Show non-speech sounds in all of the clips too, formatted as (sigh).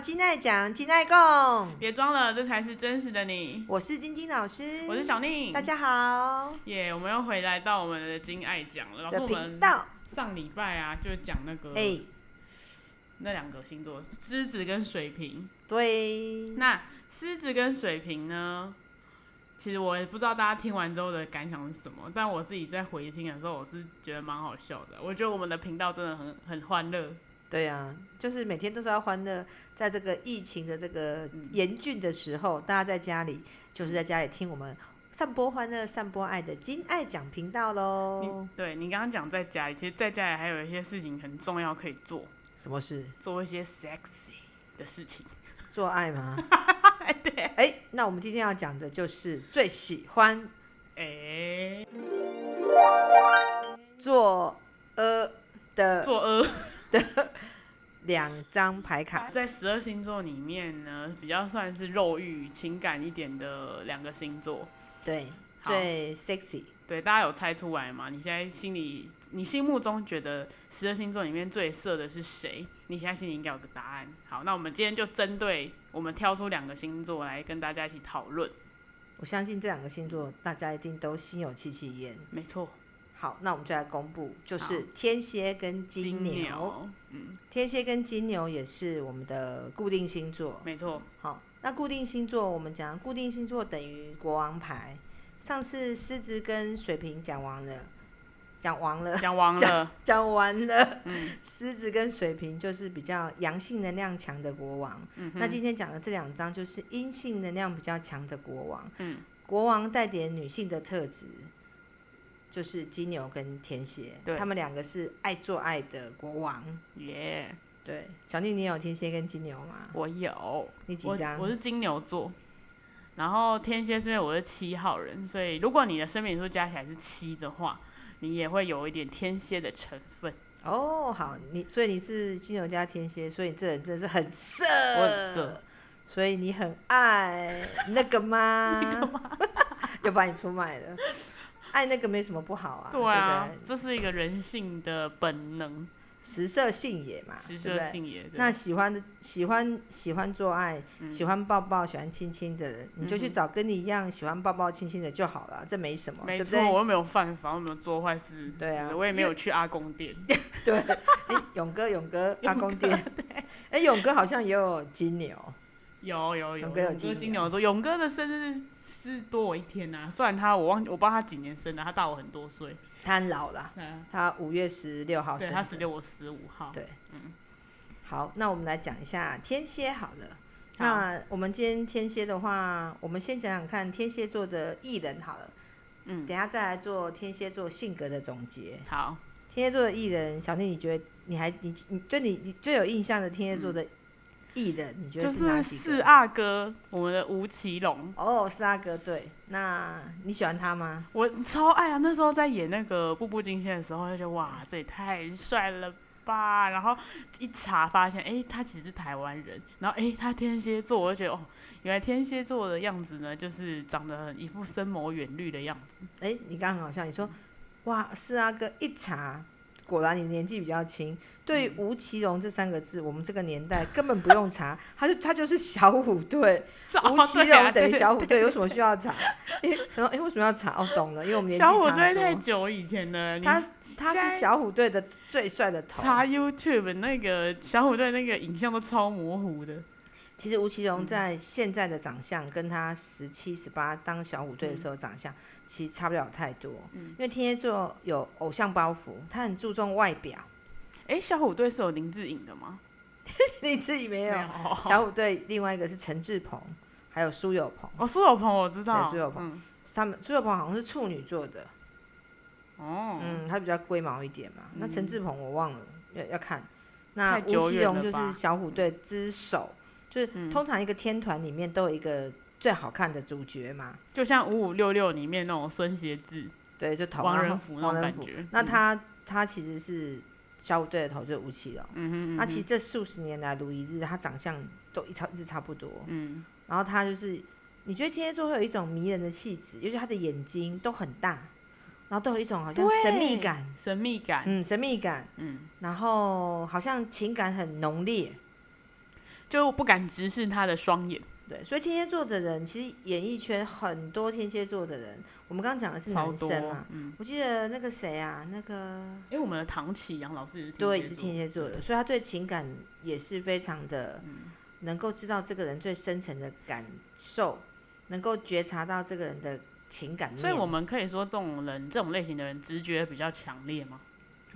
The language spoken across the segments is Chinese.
菳爱讲，金爱共，别装了，这才是真实的你。我是晶晶老师，我是小宁，大家好。耶，yeah, 我们又回来到我们的金爱讲了。老师，我们上礼拜啊，就讲那个，哎、欸，那两个星座，狮子跟水瓶。对。那狮子跟水瓶呢？其实我也不知道大家听完之后的感想是什么，但我自己在回听的时候，我是觉得蛮好笑的。我觉得我们的频道真的很很欢乐。对啊，就是每天都是要欢乐，在这个疫情的这个严峻的时候，嗯、大家在家里就是在家里听我们散播欢乐、散播爱的金爱讲频道喽。你对你刚刚讲在家里，其实在家里还有一些事情很重要可以做。什么事？做一些 sexy 的事情。做爱吗？(laughs) 对。哎，那我们今天要讲的就是最喜欢哎做呃的做呃。的 (laughs) 两张牌卡，在十二星座里面呢，比较算是肉欲、情感一点的两个星座。对，最 sexy。对，大家有猜出来吗？你现在心里，你心目中觉得十二星座里面最色的是谁？你现在心里应该有个答案。好，那我们今天就针对我们挑出两个星座来跟大家一起讨论。我相信这两个星座，大家一定都心有戚戚焉。没错。好，那我们就来公布，就是天蝎跟金牛，金牛，嗯，天蝎跟金牛也是我们的固定星座，没错。好，那固定星座我们讲，固定星座等于国王牌。上次狮子跟水瓶讲完了，讲完了，讲完了，讲完了。嗯，狮子跟水瓶就是比较阳性能量强的国王。嗯，那今天讲的这两张就是阴性能量比较强的国王。嗯，国王带点女性的特质。就是金牛跟天蝎，他们两个是爱做爱的国王。耶，Yeah. 对，小丽，你有天蝎跟金牛吗？我有，你几张？我是金牛座，然后天蝎是因为我是七号人，所以如果你的生命数加起来是七的话，你也会有一点天蝎的成分。哦，好，你所以你是金牛加天蝎，所以你这人真的是很色，我很色，所以你很爱那个吗？那个吗？(laughs) (laughs) 又把你出卖了。爱那个没什么不好啊，对啊，对对，这是一个人性的本能，食色性也嘛，食色性也。那喜欢的喜欢喜欢做爱，嗯、喜欢抱抱，喜欢亲亲的人，你就去找跟你一样喜欢抱抱亲亲的就好了，这没什么，没错？我又没有犯法，我又没有做坏事，对啊，我也没有去阿公店，(laughs) 对，(laughs) 哎、欸，勇哥，勇 (laughs) 哥，阿公店，哎、欸，勇哥好像也有金牛。有有有，勇哥有金牛，金牛座，勇哥的生日是多我一天呐、啊。虽然他我忘我不知道他几年生的，他大我很多岁。他很老了，嗯、他五月十六号生。对，他十六，我十五号。对，嗯。好，那我们来讲一下天蝎好了。好，那我们今天天蝎的话，我们先讲讲看天蝎座的艺人好了。嗯。等下再来做天蝎座性格的总结。好。天蝎座的艺人，小丽，你觉得你还你你对你你最有印象的天蝎座的、嗯？艺人，你觉得是哪几个？就是四阿哥，我们的吴奇隆。哦，四阿哥，对，那你喜欢他吗？我超爱啊！那时候在演那个《步步惊心》的时候，就觉得哇，这也太帅了吧！然后一查发现，哎、欸，他其实是台湾人。然后哎、欸，他天蝎座，我就觉得哦，原来天蝎座的样子呢，就是长得很一副深谋远虑的样子。哎、欸，你刚刚好像你说，哇，四阿哥一查。果然你年纪比较轻，对于吴奇隆这三个字，我们这个年代根本不用查，他就他就是小虎队，(laughs) 吴奇隆等于小虎队，有什么需要查？哎，想说哎，为什么要查？哦，懂了，因为我们年纪差不多。小虎队太久以前了，(laughs) 他他是小虎队的最帅的头。查 YouTube 那个小虎队那个影像都超模糊的。其实吴奇隆在现在的长相，跟他十七十八当小虎队的时候长相，其实差不了太多。因为天蝎座有偶像包袱，他很注重外表。哎，小虎队是有林志颖的吗？(laughs) 林志颖没有。小虎队另外一个是陈志朋，还有苏有朋。哦，苏有朋我知道。苏有朋，他们苏有朋好像是处女座的。哦。嗯，他比较龟毛一点嘛。那陈志朋我忘了，要要看。那吴奇隆就是小虎队之首。就是通常一个天团里面都有一个最好看的主角嘛，就像五五六六里面那种孙协志，对，就头王仁甫那种感觉。那他、嗯、他其实是小虎队的头，就是吴奇隆。嗯哼嗯哼，那其实这数十年来如一日，他长相都一差一直差不多。嗯，然后他就是，你觉得天蝎座会有一种迷人的气质，尤其他的眼睛都很大，然后都有一种好像神秘感，神秘感，嗯，神秘感，嗯，然后好像情感很浓烈。就不敢直视他的双眼。对，所以天蝎座的人，其实演艺圈很多天蝎座的人，我们刚刚讲的是男生嘛，嗯、我记得那个谁啊，那个，因为我们的唐启阳老师也是对，是天蝎座的，所以他对情感也是非常的，能够知道这个人最深层的感受，能够觉察到这个人的情感。所以我们可以说，这种人，这种类型的人，直觉比较强烈吗？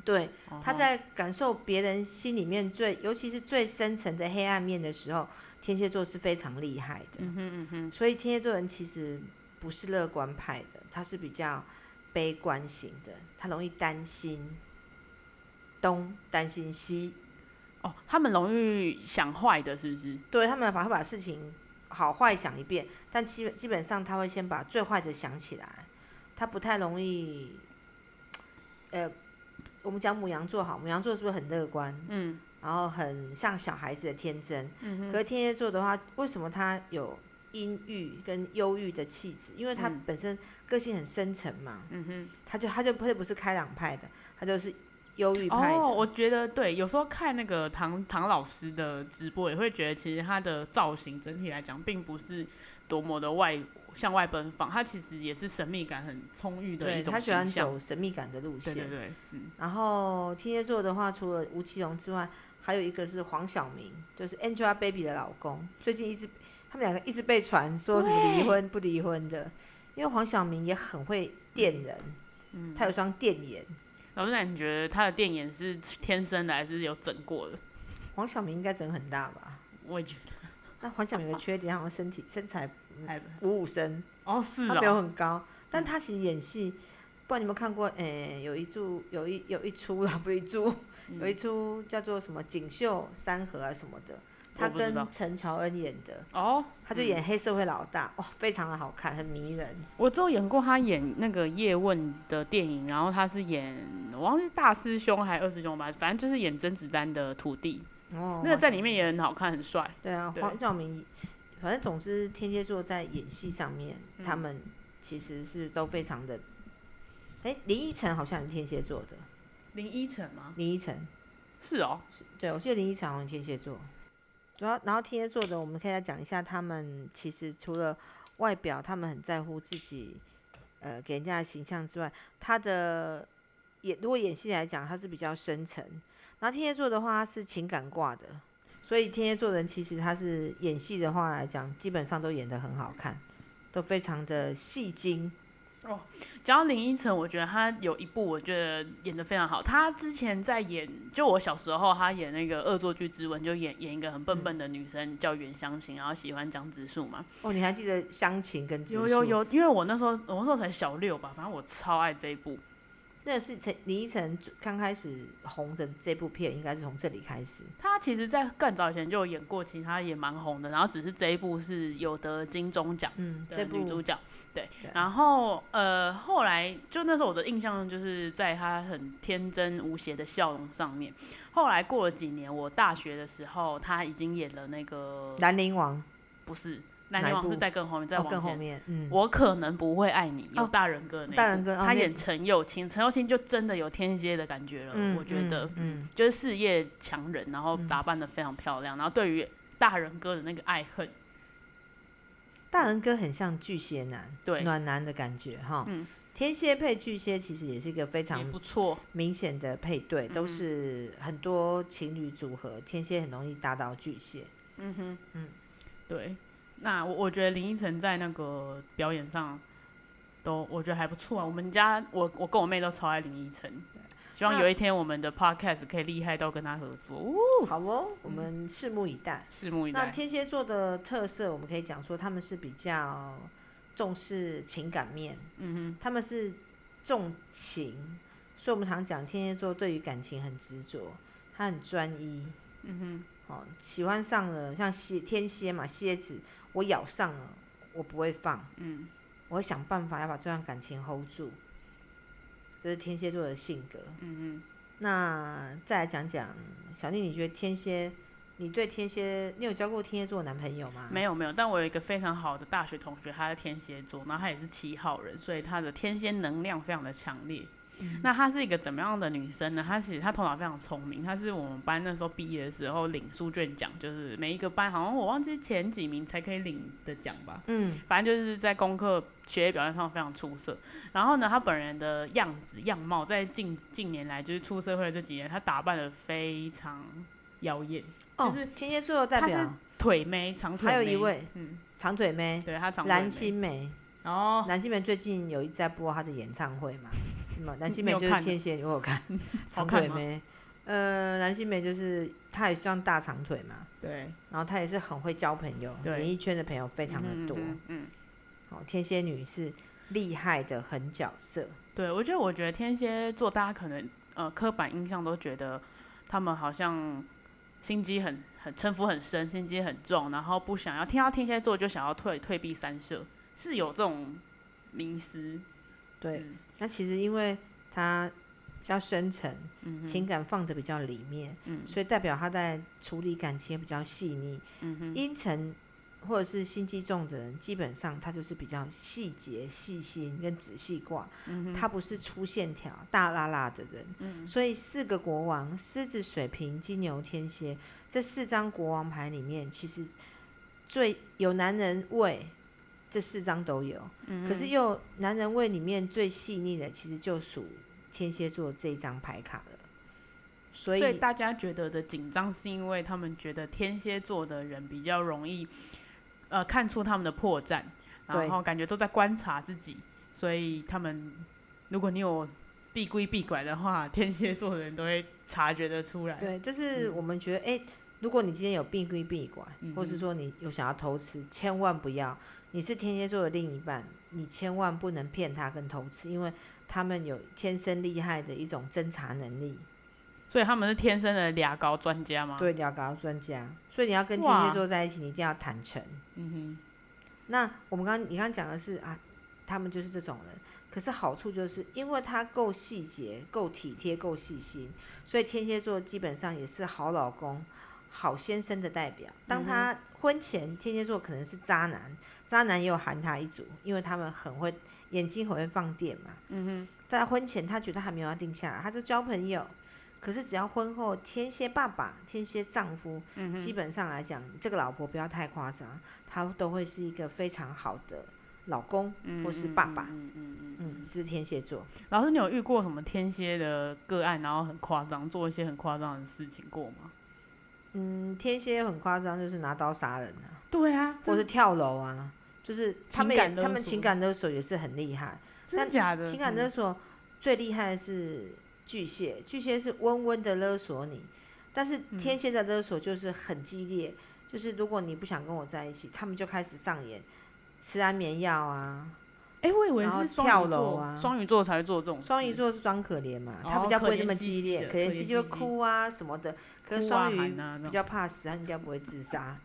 对，他在感受别人心里面最，尤其是最深层的黑暗面的时候。天蝎座是非常厉害的，嗯哼嗯哼，所以天蝎座人其实不是乐观派的，他是比较悲观型的，他容易担心东担心西。哦，他们容易想坏的，是不是？对，他们把会把事情好坏想一遍，但基基本上他会先把最坏的想起来，他不太容易。呃，我们讲母羊座好，母羊座是不是很乐观？嗯。然后很像小孩子的天真，嗯、可是天蝎座的话，为什么他有阴郁跟忧郁的气质？因为他本身个性很深沉嘛，嗯哼，他就他就不会不是开朗派的，他就是忧郁派的。哦，我觉得对，有时候看那个唐唐老师的直播，也会觉得其实他的造型整体来讲，并不是多么的外。向外奔放，他其实也是神秘感很充裕的一种。他喜欢走神秘感的路线。对对对，嗯。然后天蝎座的话，除了吴奇隆之外，还有一个是黄晓明，就是 Angelababy 的老公。最近一直他们两个一直被传说什么离婚不离婚的，因为黄晓明也很会电人，嗯，他有双电眼。老师，你觉得他的电眼是天生的还是有整过的？黄晓明应该整很大吧？我也觉得。那黄晓明的缺点好像身体身材。五五身哦，是哦，他没有很高，但他其实演戏，不知道你有没有看过？诶、欸，有一出，有一有一出啦，(laughs) 不是一出，有一出叫做什么《锦绣山河》啊什么的，他跟陈乔恩演的。哦，他就演黑社会老大，哇，非常的好看，很迷人。我之后演过他演那个叶问的电影，然后他是演我忘记大师兄还是二师兄吧，反正就是演甄子丹的徒弟，哦，那个在里面也很好看，很帅。对啊，黄晓明。反正总之，天蝎座在演戏上面，嗯，他们其实是都非常的。哎，欸，林依晨好像是天蝎座的。林依晨吗？林依晨，是哦。对，我记得林依晨好像天蝎座。主要，然后天蝎座的，我们可以来讲一下，他们其实除了外表，他们很在乎自己，呃，给人家的形象之外，他的演如果演戏来讲，他是比较深沉。然后天蝎座的话，他是情感挂的。所以天蝎座人其实他是演戏的话来讲，基本上都演得很好看，都非常的戏精。哦，讲到林依晨，我觉得他有一部我觉得演得非常好。他之前在演，就我小时候他演那个《恶作剧之吻》，就演演一个很笨笨的女生，嗯、叫袁湘琴，然后喜欢江直树嘛。哦，你还记得湘琴跟直树？有有有，因为我那时候我那时候才小六吧，反正我超爱这一部。那是陈林依晨刚开始红的这部片，应该是从这里开始。他其实，在更早以前就有演过，其他也蛮红的。然后只是这一部是有得金钟奖的女主角，嗯、对。对然后呃，后来就那时候我的印象就是在她很天真无邪的笑容上面。后来过了几年，我大学的时候，她已经演了那个《兰陵王》，不是。兰陵王是在更后面，再往前。哦、更后面，嗯。我可能不会爱你，有大人哥那。大人哥，他演陈又青，陈又青就真的有天蝎的感觉了。嗯、我觉得，嗯，嗯就是事业强人，然后打扮的非常漂亮，嗯、然后对于大人哥的那个爱恨。大人哥很像巨蟹男，对，暖男的感觉哈。嗯。天蝎配巨蟹其实也是一个非常不错、明显的配对，都是很多情侣组合，天蝎很容易搭到巨蟹。嗯哼，嗯，对。那我我觉得林依晨在那个表演上都我觉得还不错啊。我们家我我跟我妹都超爱林依晨，希望有一天我们的 podcast 可以厉害到跟他合作。哦，好哦，我们拭目以待。拭目以待。那天蝎座的特色，我们可以讲说他们是比较重视情感面，嗯哼，他们是重情，所以我们常讲天蝎座对于感情很执着，他很专一，嗯哼。哦，喜欢上了像蝎天蝎嘛，蝎子，我咬上了，我不会放，嗯，我会想办法要把这段感情 hold 住，这是天蝎座的性格，嗯嗯。那再来讲讲小丽，你觉得天蝎，你对天蝎，你有交过天蝎座的男朋友吗？没有没有，但我有一个非常好的大学同学，他是天蝎座，然后他也是七号人，所以他的天蝎能量非常的强烈。嗯、那她是一个怎么样的女生呢？她其实她头脑非常聪明，她是我们班那时候毕业的时候领书卷奖，就是每一个班好像我忘记前几名才可以领的奖吧。嗯，反正就是在功课学业表现上非常出色。然后呢，她本人的样子样貌在近近年来就是出社会的这几年，她打扮的非常妖艳。哦，就是天蝎座代表腿妹长腿妹，还有一位嗯长腿妹，对她长蓝心湄。哦，蓝心湄最近有一在播她的演唱会嘛？嗯，蓝心湄就是天蝎，我有看 (laughs) 长腿妹。呃，蓝心湄就是她也算大长腿嘛，对。然后她也是很会交朋友，演艺圈的朋友非常的多。嗯，嗯，哦，天蝎女是厉害的狠角色。对，我觉得，我觉得天蝎座大家可能呃刻板印象都觉得他们好像心机很很城府很深，心机很重，然后不想要听到天蝎座就想要退退避三舍。是有这种迷思，对。嗯、那其实因为他比较深沉，嗯、情感放的比较里面，嗯、所以代表他在处理感情比较细腻。阴沉、或者是心机重的人，基本上他就是比较细节、细心跟仔细挂。嗯、他不是粗线条、大拉拉的人。嗯、所以四个国王：狮子、水瓶、金牛、天蝎，这四张国王牌里面，其实最有男人味。这四张都有，嗯、可是又男人味里面最细腻的，其实就属天蝎座这一张牌卡了。所以，所以大家觉得的紧张，是因为他们觉得天蝎座的人比较容易，呃，看出他们的破绽，然后感觉都在观察自己，所以他们如果你有避规避拐的话，天蝎座的人都会察觉得出来。对，就是我们觉得，哎、嗯，如果你今天有避规避拐，或是说你有想要偷吃，千万不要。你是天蝎座的另一半，你千万不能骗他跟偷吃，因为他们有天生厉害的一种侦查能力。所以他们是天生的俩高专家吗？对，俩高专家。所以你要跟天蝎座在一起，你一定要坦诚。嗯哼。那我们刚刚你刚刚讲的是啊，他们就是这种人。可是好处就是因为他够细节、够体贴、够细心，所以天蝎座基本上也是好老公。好先生的代表，当他婚前天蝎座可能是渣男，渣男也有含他一组，因为他们很会眼睛很会放电嘛。嗯哼，在婚前他觉得还没有要定下来，他就交朋友。可是只要婚后天蝎爸爸、天蝎丈夫，嗯，基本上来讲，这个老婆不要太夸张，他都会是一个非常好的老公或是爸爸。嗯嗯嗯嗯，这是天蝎座。老师，你有遇过什么天蝎的个案，然后很夸张，做一些很夸张的事情过吗？嗯，天蝎很夸张，就是拿刀杀人啊，对啊，或是跳楼啊，就是他们也他们情感勒索也是很厉害，真的假的？情感勒索最厉害的是巨蟹，巨蟹是温温的勒索你，但是天蝎的勒索就是很激烈，嗯、就是如果你不想跟我在一起，他们就开始上演吃安眠药啊。哎、欸，我以为是跳楼啊，双鱼座才会做这种。双鱼座是装可怜嘛，他比较不会那么激烈，可怜兮兮就会哭啊什么的。可是双鱼比较怕死，他应该不会自杀，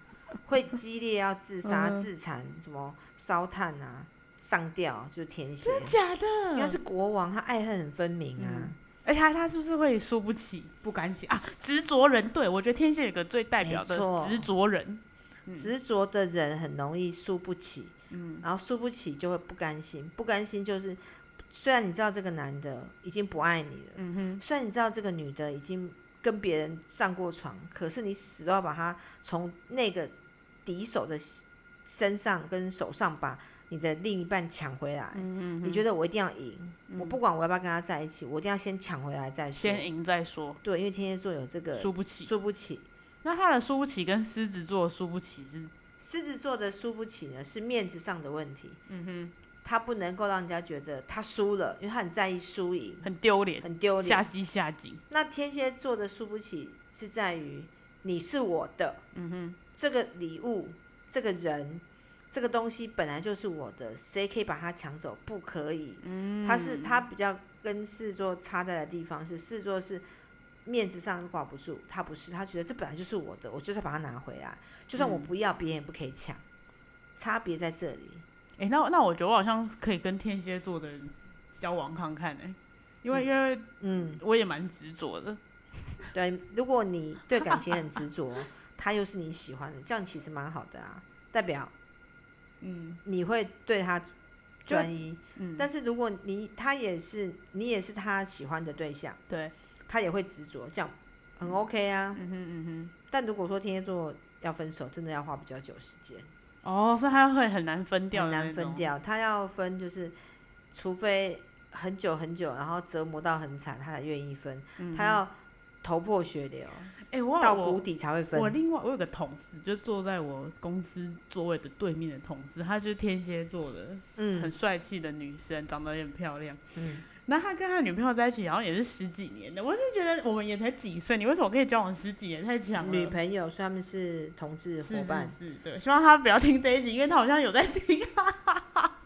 会激烈要自杀、自残，什么烧炭啊、上吊，就是天蝎。真的假的？因为他是国王，他爱恨很分明啊。嗯、而且他他是不是会输不起、不甘心啊？执着人，对，我觉得天蝎有个最代表的执着人，执着的人很容易输不起。嗯，然后输不起就会不甘心，不甘心就是，虽然你知道这个男的已经不爱你了，嗯哼，虽然你知道这个女的已经跟别人上过床，可是你死都要把他从那个敌手的身上跟手上把你的另一半抢回来，嗯哼，你觉得我一定要赢，嗯、我不管我要不要跟他在一起，我一定要先抢回来再说，先赢再说，对，因为天蝎座有这个输不起，输不起，那他的输不起跟狮子座输不起是？狮子座的输不起呢，是面子上的问题。嗯哼，他不能够让人家觉得他输了，因为他很在意输赢，很丢脸，很丢脸，下西下井。那天蝎座的输不起是在于你是我的，嗯哼，这个礼物、这个人、这个东西本来就是我的，谁可以把它抢走？不可以。嗯，他是他比较跟狮子座差在的地方是，狮子座是。面子上挂不住，他不是，他觉得这本来就是我的，我就是把它拿回来，就算我不要，别人也不可以抢，差别在这里。哎、欸，那那我觉得我好像可以跟天蝎座的人交往看看哎、欸，因为、嗯、因为嗯，我也蛮执着的。(laughs) 对，如果你对感情很执着，他又是你喜欢的，这样其实蛮好的啊，代表嗯，你会对他专一。嗯，但是如果你他也是你也是他喜欢的对象，对，他也会执着，这样很 OK 啊。嗯哼嗯哼。但如果说天蝎座要分手，真的要花比较久时间。哦，所以他会很难分掉，很难分掉。他要分，就是除非很久很久，然后折磨到很惨，他才愿意分。嗯、他要头破血流，哎、欸，我到谷底才会分。我另外我有个同事，就坐在我公司座位的对面的同事，她就是天蝎座的，嗯，很帅气的女生，长得也很漂亮，嗯。那他跟他女朋友在一起，然后也是十几年的。我是觉得我们也才几岁，你为什么可以交往十几年？太强了。女朋友，所以他们是同志伙伴。是，是，是，对。希望他不要听这一集，因为他好像有在听。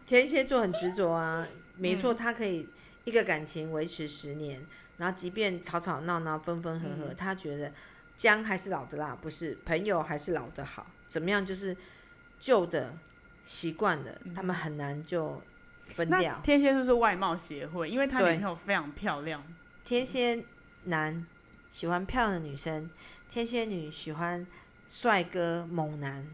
天蝎座很执着啊，没错，他可以一个感情维持十年，嗯、然后即便吵吵闹闹、分分合合，嗯、他觉得姜还是老的辣，不是朋友还是老的好，怎么样就是旧的习惯了，他们很难就。分掉。天蝎就是外貌协会，因为他女朋友非常漂亮。天蝎男喜欢漂亮的女生，天蝎女喜欢帅哥猛男。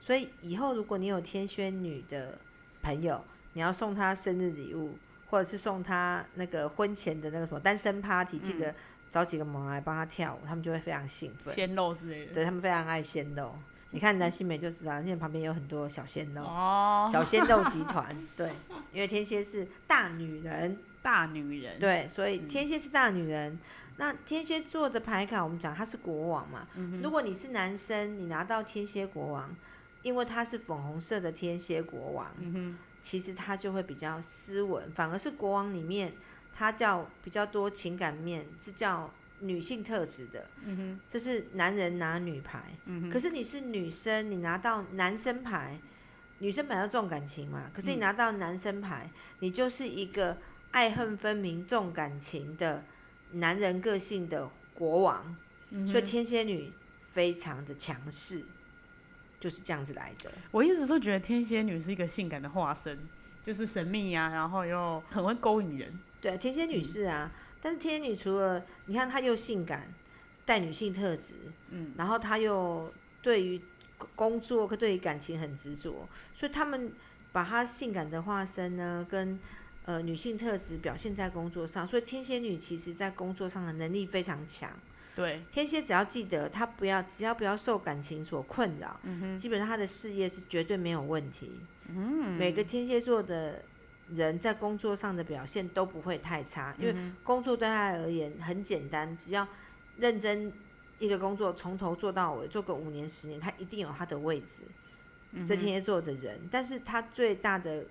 所以以后如果你有天蝎女的朋友，你要送她生日礼物，或者是送她那个婚前的那个什么单身 party，记得找几个猛男来帮她跳舞，他们就会非常兴奋。鲜肉之类的，对他们非常爱鲜肉。你看南新美就知道，现在旁边有很多小鲜肉，哦、(laughs) 小鲜肉集团。对，因为天蝎是大女人，(laughs) 大女人。对，所以天蝎是大女人。嗯、那天蝎座的牌卡，我们讲他是国王嘛。嗯、如果你是男生，你拿到天蝎国王，因为他是粉红色的天蝎国王，嗯、其实他就会比较斯文，反而是国王里面他叫比较多情感面，是叫。女性特质的，嗯哼，这是男人拿女牌，嗯哼，可是你是女生，你拿到男生牌，女生本来要重感情嘛，可是你拿到男生牌，嗯、你就是一个爱恨分明、重感情的男人个性的国王，嗯、所以天蝎女非常的强势，就是这样子来的。我一直都觉得天蝎女是一个性感的化身，就是神秘呀、啊，然后又很会勾引人。对，天蝎女是啊。嗯但是天蝎女除了你看，她又性感，带女性特质，嗯，然后她又对于工作和对于感情很执着，所以他们把她性感的化身呢，跟呃女性特质表现在工作上，所以天蝎女其实在工作上的能力非常强。对，天蝎只要记得她不要，只要不要受感情所困扰，嗯哼，基本上她的事业是绝对没有问题。嗯，每个天蝎座的。人在工作上的表现都不会太差，因为工作对他而言很简单，只要认真一个工作从头做到尾，做个五年十年，他一定有他的位置。这天蝎座的人，但是他最大的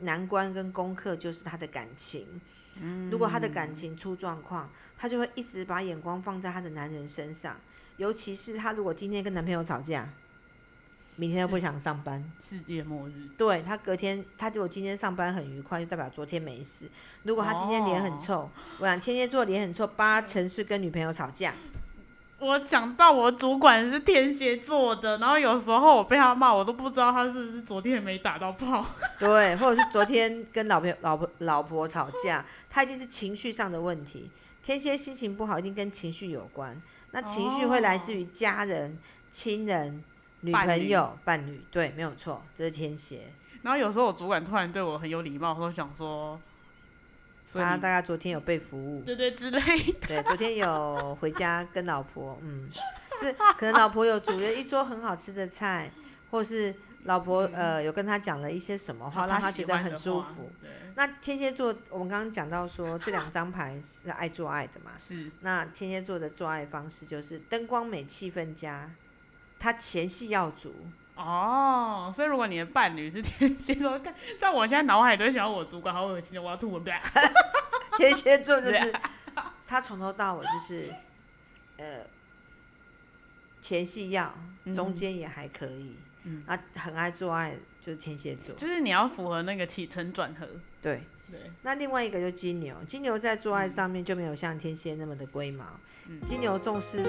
难关跟功课就是他的感情。如果他的感情出状况，他就会一直把眼光放在他的男人身上，尤其是他如果今天跟男朋友吵架。明天又不想上班，世界末日。对，他隔天，他如果今天上班很愉快，就代表昨天没事。如果他今天脸很臭，哦、我想天蝎座脸很臭，八成是跟女朋友吵架。我讲到我主管是天蝎座的，然后有时候我被他骂，我都不知道他是不是昨天没打到炮。(laughs) 对，或者是昨天跟老婆、老婆、老婆吵架，他一定是情绪上的问题。天蝎心情不好，一定跟情绪有关。那情绪会来自于家人、亲人。女朋友、伴侣，对，没有错，这是天蝎。然后有时候我主管突然对我很有礼貌，我想说，他大概昨天有被服务，对对之类的。对，昨天有回家跟老婆，嗯，就是可能老婆有煮了一桌很好吃的菜，或是老婆呃有跟他讲了一些什么话，让他觉得很舒服。那天蝎座，我们刚刚讲到说这两张牌是爱做爱的嘛？是。那天蝎座的做爱方式就是灯光美、气氛佳。他前戏要足哦，所以如果你的伴侣是天蝎座，看在我现在脑海都想到我主管好恶心，我要吐了。(laughs) 天蝎座就是 (laughs) 他从头到尾就是呃前戏要，中间也还可以，嗯，啊，很爱做爱就是天蝎座，就是你要符合那个起承转合。对。对，那另外一个就是金牛，金牛在做爱上面就没有像天蝎那么的龟毛，金牛重视。